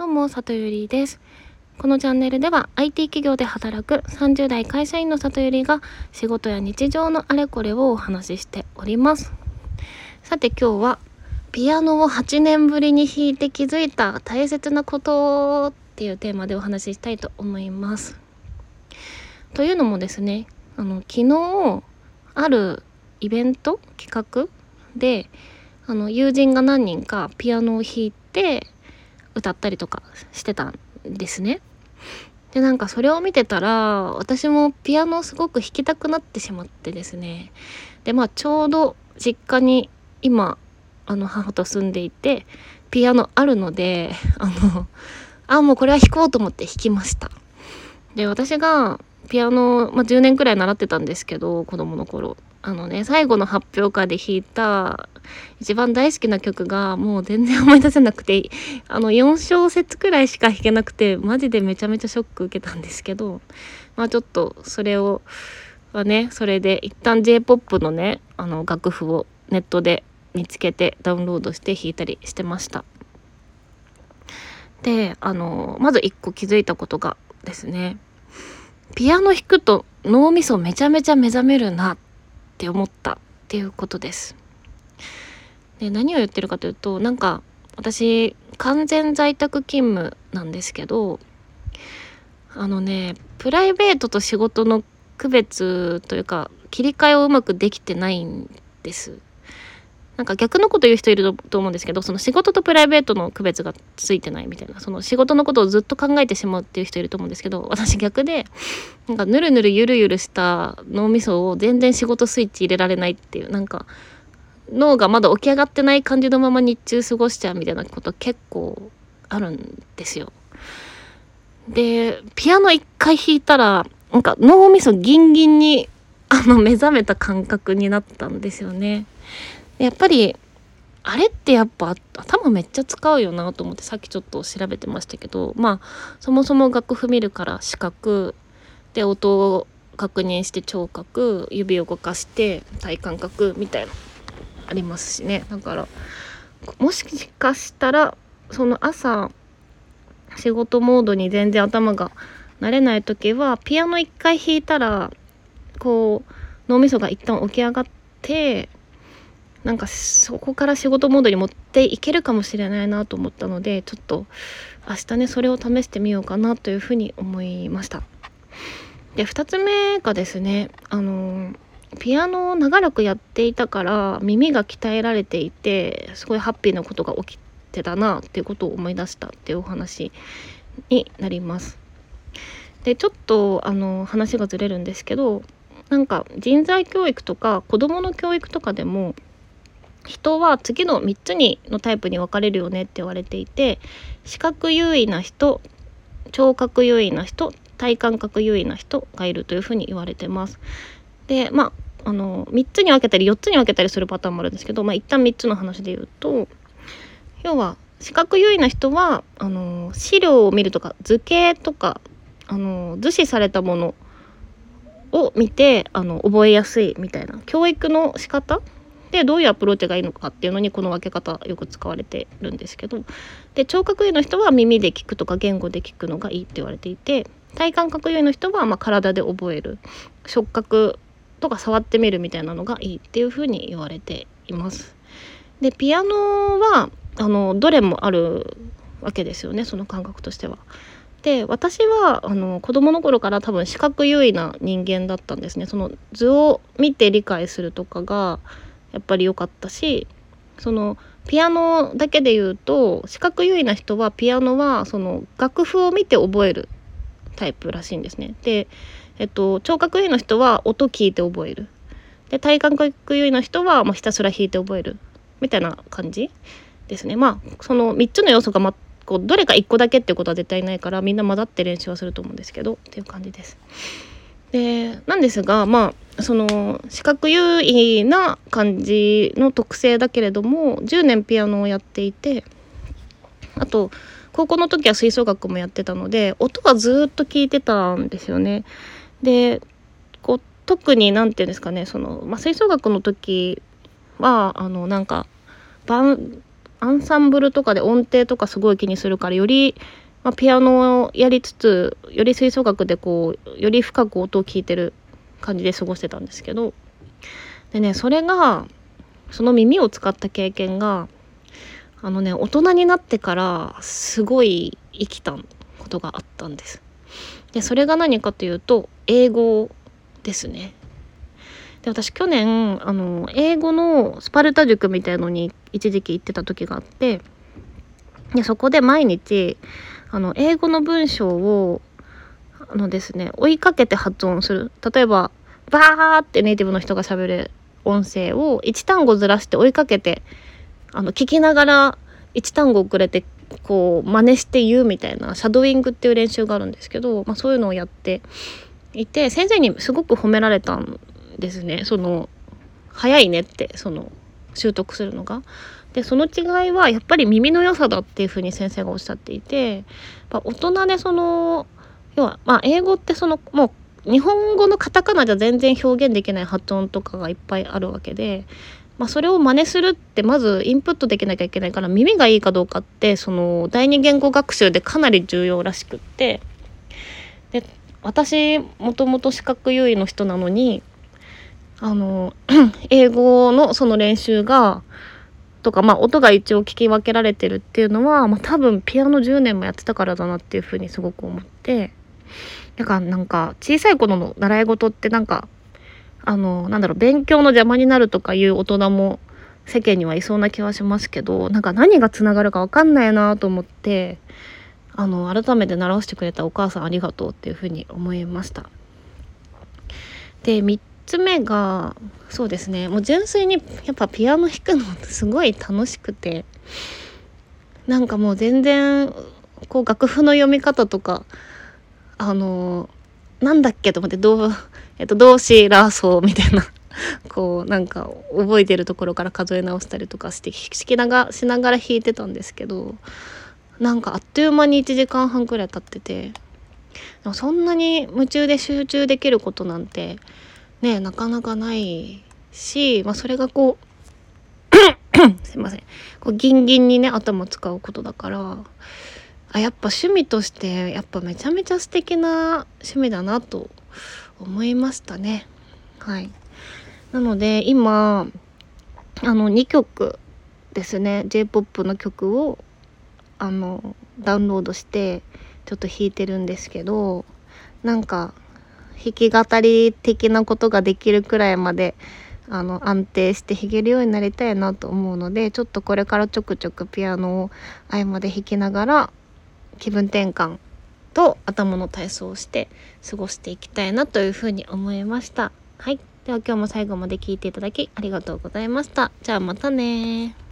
どうも、里ゆりです。このチャンネルでは IT 企業で働く30代会社員の里ゆりが仕事や日常のあれこれをお話ししております。さて今日はピアノを8年ぶりに弾いて気づいた大切なことっていうテーマでお話ししたいと思います。というのもですね、あの昨日あるイベント企画であの友人が何人かピアノを弾いて歌ったりとかしてたんですね。でなんかそれを見てたら私もピアノすごく弾きたくなってしまってですね。でまあちょうど実家に今あの母と住んでいてピアノあるのであのあもうこれは弾こうと思って弾きました。で私がピアノ、まあ、10年くらい習ってたんですけど子供の頃。あのね最後の発表会で弾いた一番大好きな曲がもう全然思い出せなくてあの4小節くらいしか弾けなくてマジでめちゃめちゃショック受けたんですけどまあちょっとそれをはねそれで一旦 j p o p のねあの楽譜をネットで見つけてダウンロードして弾いたりしてました。であのまず1個気づいたことがですねピアノ弾くと脳みそめちゃめちゃ目覚めるなってって思ったっていうことです。で何を言ってるかというとなんか私完全在宅勤務なんですけどあのねプライベートと仕事の区別というか切り替えをうまくできてないんです。なんか逆のこと言う人いると思うんですけどその仕事とプライベートの区別がついてないみたいなその仕事のことをずっと考えてしまうっていう人いると思うんですけど私逆でなんかぬるぬるゆるゆるした脳みそを全然仕事スイッチ入れられないっていうなんか脳がまだ起き上がってない感じのまま日中過ごしちゃうみたいなこと結構あるんですよ。でピアノ一回弾いたらなんか脳みそギンギンにあの目覚めた感覚になったんですよね。やっぱりあれってやっぱ頭めっちゃ使うよなと思ってさっきちょっと調べてましたけどまあそもそも楽譜見るから視覚で音を確認して聴覚指を動かして体感覚みたいなありますしね。だからもしかしたらその朝仕事モードに全然頭が慣れない時はピアノ一回弾いたらこう脳みそが一旦起き上がってなんかそこから仕事モードに持っていけるかもしれないなと思ったのでちょっと明日ねそれを試してみようかなというふうに思いました。で2つ目がですねあのピアノを長らくやっていたから耳が鍛えられていてすごいハッピーなことが起きてたなっていうことを思い出したっていうお話になります。でちょっとあの話がずれるんですけどなんか人材教育とか子どもの教育とかでも人は次の3つにのタイプに分かれるよねって言われていて視覚優位な人聴覚優位な人体感覚優位な人がいるというふうに言われてます。でまああの3つに分けたり4つに分けたりするパターンもあるんですけど、まあ、一旦3つの話で言うと要は視覚優位な人はあの資料を見るとか図形とかあの図示されたものを見てあの覚えやすいみたいな教育の仕方でどういうアプローチがいいのかっていうのにこの分け方よく使われてるんですけどで聴覚優の人は耳で聞くとか言語で聞くのがいいって言われていて体感覚優位の人はま体で覚える触覚とか触ってみるみたいなのがいいっていうふうに言われています。でピアノはあのどれもあるわけですよねその感覚としては。で私はあの子供の頃から多分視覚優位な人間だったんですねその図を見て理解するとかがやっぱり良かったしそのピアノだけで言うと視覚優位な人はピアノはその楽譜を見て覚えるタイプらしいんですね。で、えっと、聴覚優位の人は音聞いて覚える。で体感覚優位の人はもうひたすら弾いて覚えるみたいな感じですね。まあその3つの要素が、ま、こうどれか1個だけっていうことは絶対ないからみんな混ざって練習はすると思うんですけどっていう感じです。でなんですがまあその視覚優位な感じの特性だけれども10年ピアノをやっていてあと高校の時は吹奏楽もやってたので音はずっと聞いてたんですよね。でこう特に何て言うんですかねその、まあ、吹奏楽の時はあのなんかバンアンサンブルとかで音程とかすごい気にするからより、まあ、ピアノをやりつつより吹奏楽でこうより深く音を聞いてる感じで過ごしてたんですけどでねそれがその耳を使った経験があのね大人になってからすごい生きたことがあったんです。でそれが何かというと英語ですね。で私去年あの英語のスパルタ塾みたいのに一時期行ってた時があってでそこで毎日あの英語の文章をあのですね追いかけて発音する。例えばバーってネイティブの人がしゃべる音声を1単語ずらして追いかけてあの聞きながら1単語遅れてこう真似して言うみたいなシャドーイングっていう練習があるんですけど、まあ、そういうのをやっていて先生にすごく褒められたんですね。その早いねってその習得するのが。でその違いはやっぱり耳の良さだっていうふうに先生がおっしゃっていて大人でその要はまあ英語ってそのもう日本語のカタカナじゃ全然表現できない発音とかがいっぱいあるわけでまあ、それを真似するってまずインプットできなきゃいけないから耳がいいかどうかってその第二言語学習でかなり重要らしくってで私もともと視覚優位の人なのにあの 英語のその練習がとかまあ音が一応聞き分けられてるっていうのは、まあ、多分ピアノ10年もやってたからだなっていうふうにすごく思ってだからなんか小さい頃の習い事ってなんかあのなんだろう勉強の邪魔になるとかいう大人も世間にはいそうな気はしますけどなんか何がつながるか分かんないなと思ってあの改めて習してくれたお母さんありがとうっていうふうに思いました。で3つ目がそうですね。もう純粋にやっぱピアノ弾くのすごい楽しくて。なんかもう全然こう楽譜の読み方とかあのなんだっけと思ってどうえっと、動詞ラソみたいな。こうなんか覚えてるところから数え直したりとかして弾きながしながら弾いてたんですけどなんかあっという間に1時間半くらい経っててそんなに夢中で集中できることなんてねなかなかないし、まあ、それがこう すいませんこうギンギンにね頭使うことだからあやっぱ趣味としてやっぱめちゃめちゃ素敵な趣味だなと思いましたね。はい。なので今あの2曲ですね J-POP の曲をあのダウンロードしてちょっと弾いてるんですけどなんか弾き語り的なことができるくらいまであの安定して弾けるようになりたいなと思うのでちょっとこれからちょくちょくピアノを合間で弾きながら気分転換と頭の体操をして過ごしていきたいなというふうに思いました。はい。では今日も最後まで聞いていただきありがとうございました。じゃあまたね